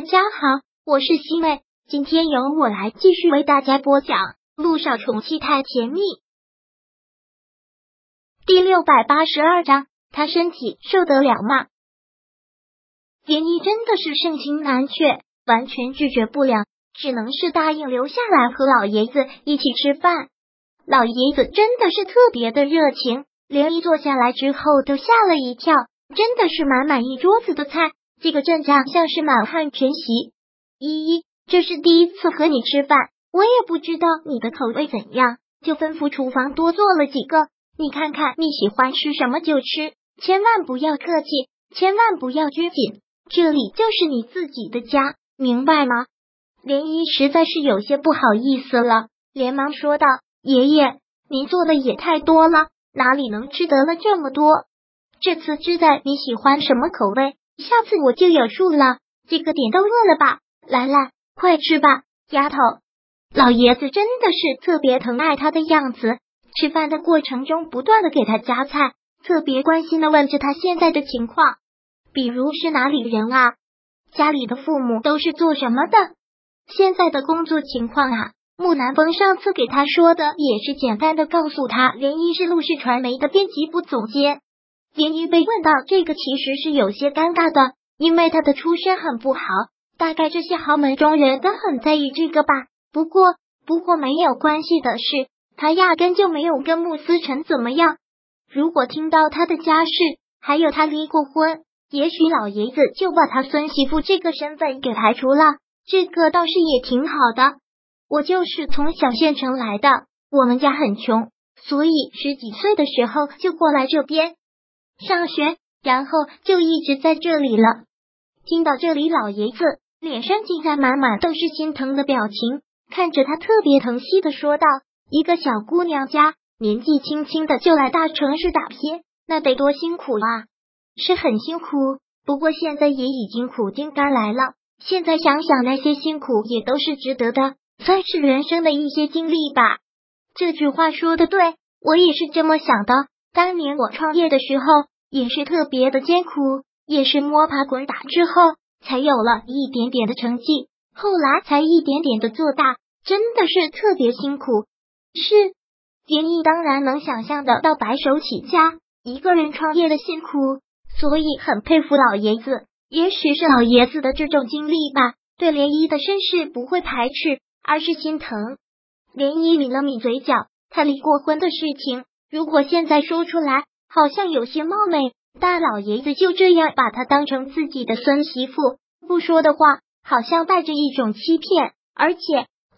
大家好，我是西妹，今天由我来继续为大家播讲《路上宠妻太甜蜜》第六百八十二章。他身体受得了吗？连依真的是盛情难却，完全拒绝不了，只能是答应留下来和老爷子一起吃饭。老爷子真的是特别的热情，连依坐下来之后都吓了一跳，真的是满满一桌子的菜。这个阵仗像是满汉全席。依依，这是第一次和你吃饭，我也不知道你的口味怎样，就吩咐厨房多做了几个。你看看你喜欢吃什么就吃，千万不要客气，千万不要拘谨。这里就是你自己的家，明白吗？莲依实在是有些不好意思了，连忙说道：“爷爷，您做的也太多了，哪里能吃得了这么多？这次知道你喜欢什么口味。”下次我就有数了。这个点都饿了吧？来来，快吃吧，丫头。老爷子真的是特别疼爱他的样子，吃饭的过程中不断的给他夹菜，特别关心的问着他现在的情况，比如是哪里人啊，家里的父母都是做什么的，现在的工作情况啊。木南风上次给他说的也是简单的告诉他，连一是陆氏传媒的编辑部总监。连依被问到这个，其实是有些尴尬的，因为他的出身很不好，大概这些豪门中人都很在意这个吧。不过，不过没有关系的是，他压根就没有跟穆思成怎么样。如果听到他的家世，还有他离过婚，也许老爷子就把他孙媳妇这个身份给排除了。这个倒是也挺好的。我就是从小县城来的，我们家很穷，所以十几岁的时候就过来这边。上学，然后就一直在这里了。听到这里，老爷子脸上竟然满满都是心疼的表情，看着他特别疼惜的说道：“一个小姑娘家，年纪轻轻的就来大城市打拼，那得多辛苦啊！是很辛苦，不过现在也已经苦尽甘来了。现在想想，那些辛苦也都是值得的，算是人生的一些经历吧。”这句话说的对，我也是这么想的。当年我创业的时候也是特别的艰苦，也是摸爬滚打之后才有了一点点的成绩，后来才一点点的做大，真的是特别辛苦。是，田毅当然能想象得到白手起家一个人创业的辛苦，所以很佩服老爷子。也许是老爷子的这种经历吧，对涟漪的身世不会排斥，而是心疼。涟漪抿了抿嘴角，他离过婚的事情。如果现在说出来，好像有些冒昧。大老爷子就这样把他当成自己的孙媳妇，不说的话，好像带着一种欺骗。而且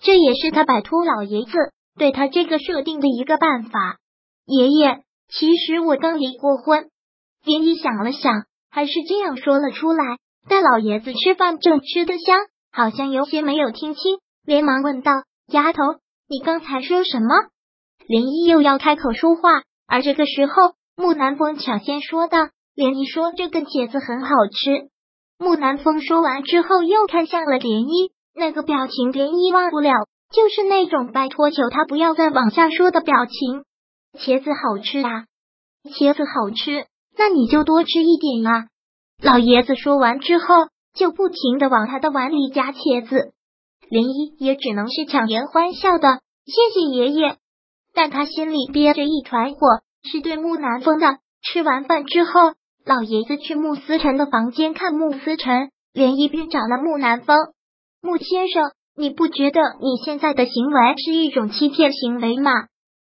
这也是他摆脱老爷子对他这个设定的一个办法。爷爷，其实我刚离过婚。林一想了想，还是这样说了出来。大老爷子吃饭正吃得香，好像有些没有听清，连忙问道：“丫头，你刚才说什么？”林一又要开口说话，而这个时候，木南风抢先说道：“涟漪说这个茄子很好吃。”木南风说完之后，又看向了涟漪，那个表情涟漪忘不了，就是那种拜托求他不要再往下说的表情。茄子好吃啊，茄子好吃，那你就多吃一点啊。老爷子说完之后，就不停的往他的碗里夹茄子，涟漪也只能是强颜欢笑的，谢谢爷爷。但他心里憋着一团火，是对木南风的。吃完饭之后，老爷子去穆思辰的房间看穆思辰，连一边找了木南风。穆先生，你不觉得你现在的行为是一种欺骗行为吗？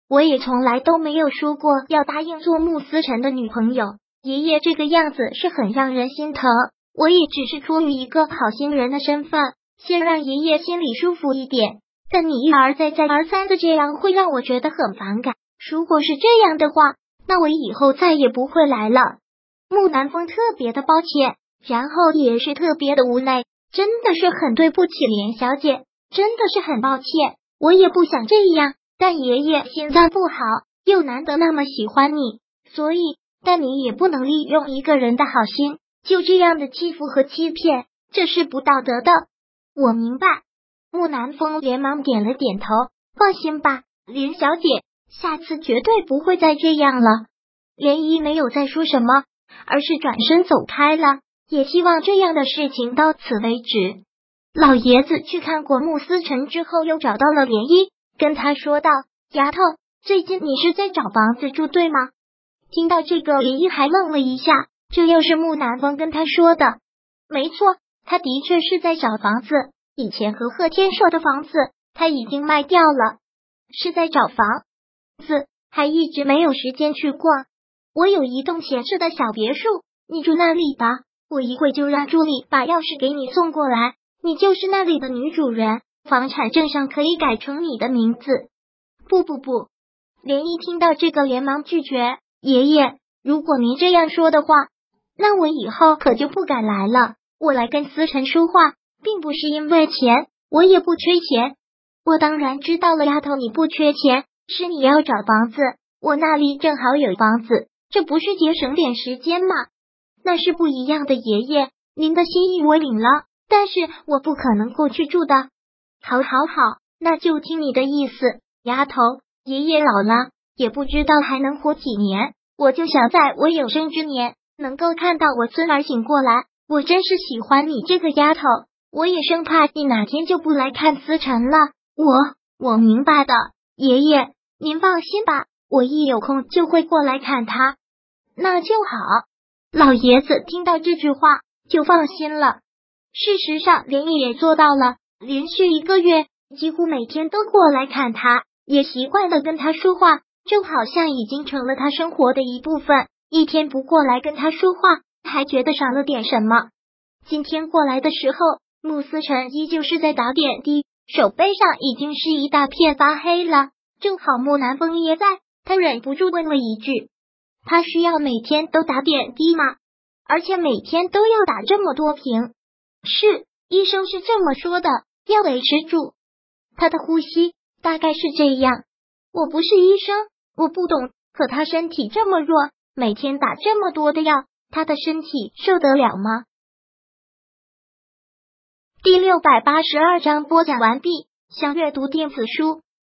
我也从来都没有说过要答应做穆思辰的女朋友。爷爷这个样子是很让人心疼，我也只是出于一个好心人的身份，先让爷爷心里舒服一点。但你一而再再而三的这样，会让我觉得很反感。如果是这样的话，那我以后再也不会来了。木南风特别的抱歉，然后也是特别的无奈，真的是很对不起莲小姐，真的是很抱歉。我也不想这样，但爷爷心脏不好，又难得那么喜欢你，所以，但你也不能利用一个人的好心，就这样的欺负和欺骗，这是不道德的。我明白。木南风连忙点了点头，放心吧，林小姐，下次绝对不会再这样了。涟漪没有再说什么，而是转身走开了。也希望这样的事情到此为止。老爷子去看过穆思辰之后，又找到了涟漪，跟他说道：“丫头，最近你是在找房子住对吗？”听到这个，涟漪还愣了一下，这又是穆南风跟他说的。没错，他的确是在找房子。以前和贺天硕的房子他已经卖掉了，是在找房子，还一直没有时间去逛。我有一栋闲置的小别墅，你住那里吧。我一会就让助理把钥匙给你送过来，你就是那里的女主人，房产证上可以改成你的名字。不不不，连一听到这个连忙拒绝。爷爷，如果您这样说的话，那我以后可就不敢来了。我来跟思辰说话，并不是因为钱，我也不缺钱。我当然知道了，丫头，你不缺钱，是你要找房子，我那里正好有房子。这不是节省点时间吗？那是不一样的，爷爷，您的心意我领了，但是我不可能过去住的。好，好，好，那就听你的意思，丫头。爷爷老了，也不知道还能活几年，我就想在我有生之年能够看到我孙儿醒过来。我真是喜欢你这个丫头，我也生怕你哪天就不来看思辰了。我，我明白的，爷爷，您放心吧，我一有空就会过来看他。那就好，老爷子听到这句话就放心了。事实上，连毅也做到了，连续一个月几乎每天都过来看他，也习惯了跟他说话，就好像已经成了他生活的一部分。一天不过来跟他说话，还觉得少了点什么。今天过来的时候，穆思辰依旧是在打点滴，手背上已经是一大片发黑了。正好木南风也在，他忍不住问了一句。他需要每天都打点滴吗？而且每天都要打这么多瓶？是，医生是这么说的，要维持住他的呼吸，大概是这样。我不是医生，我不懂。可他身体这么弱，每天打这么多的药，他的身体受得了吗？第六百八十二章播讲完毕。想阅读电子书，